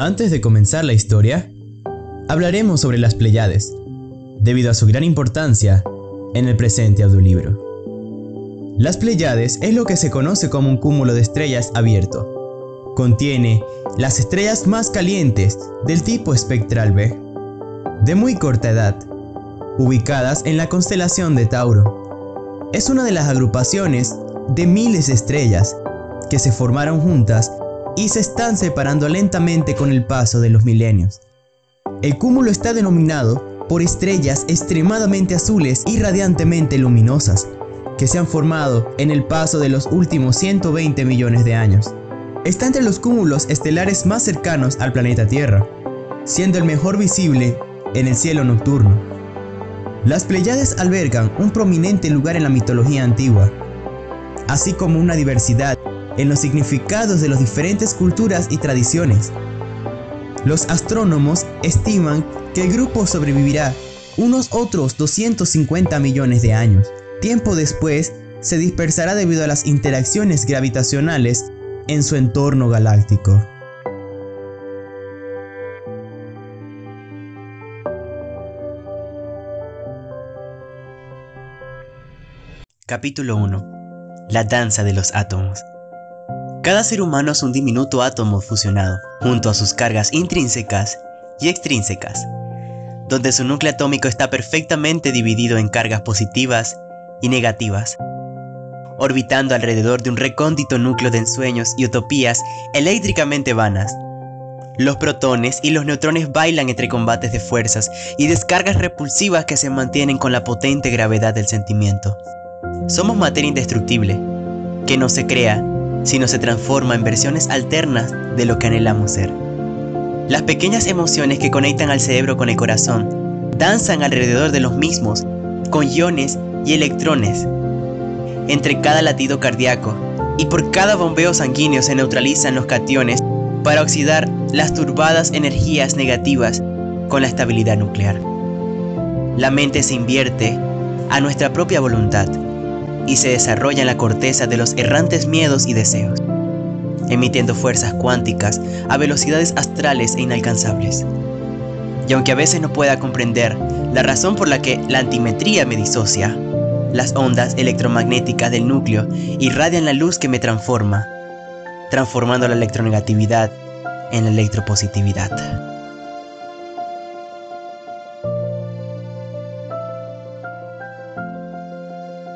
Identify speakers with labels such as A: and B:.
A: Antes de comenzar la historia, hablaremos sobre las Pleiades, debido a su gran importancia en el presente audiolibro. Las Pleiades es lo que se conoce como un cúmulo de estrellas abierto. Contiene las estrellas más calientes del tipo espectral B, de muy corta edad, ubicadas en la constelación de Tauro. Es una de las agrupaciones de miles de estrellas que se formaron juntas y se están separando lentamente con el paso de los milenios. El cúmulo está denominado por estrellas extremadamente azules y radiantemente luminosas, que se han formado en el paso de los últimos 120 millones de años. Está entre los cúmulos estelares más cercanos al planeta Tierra, siendo el mejor visible en el cielo nocturno. Las Pleiades albergan un prominente lugar en la mitología antigua, así como una diversidad en los significados de las diferentes culturas y tradiciones. Los astrónomos estiman que el grupo sobrevivirá unos otros 250 millones de años. Tiempo después, se dispersará debido a las interacciones gravitacionales en su entorno galáctico.
B: Capítulo 1 La danza de los átomos cada ser humano es un diminuto átomo fusionado, junto a sus cargas intrínsecas y extrínsecas, donde su núcleo atómico está perfectamente dividido en cargas positivas y negativas, orbitando alrededor de un recóndito núcleo de ensueños y utopías eléctricamente vanas. Los protones y los neutrones bailan entre combates de fuerzas y descargas repulsivas que se mantienen con la potente gravedad del sentimiento. Somos materia indestructible, que no se crea sino se transforma en versiones alternas de lo que anhelamos ser. Las pequeñas emociones que conectan al cerebro con el corazón danzan alrededor de los mismos, con iones y electrones. Entre cada latido cardíaco y por cada bombeo sanguíneo se neutralizan los cationes para oxidar las turbadas energías negativas con la estabilidad nuclear. La mente se invierte a nuestra propia voluntad y se desarrolla en la corteza de los errantes miedos y deseos, emitiendo fuerzas cuánticas a velocidades astrales e inalcanzables. Y aunque a veces no pueda comprender la razón por la que la antimetría me disocia, las ondas electromagnéticas del núcleo irradian la luz que me transforma, transformando la electronegatividad en la electropositividad.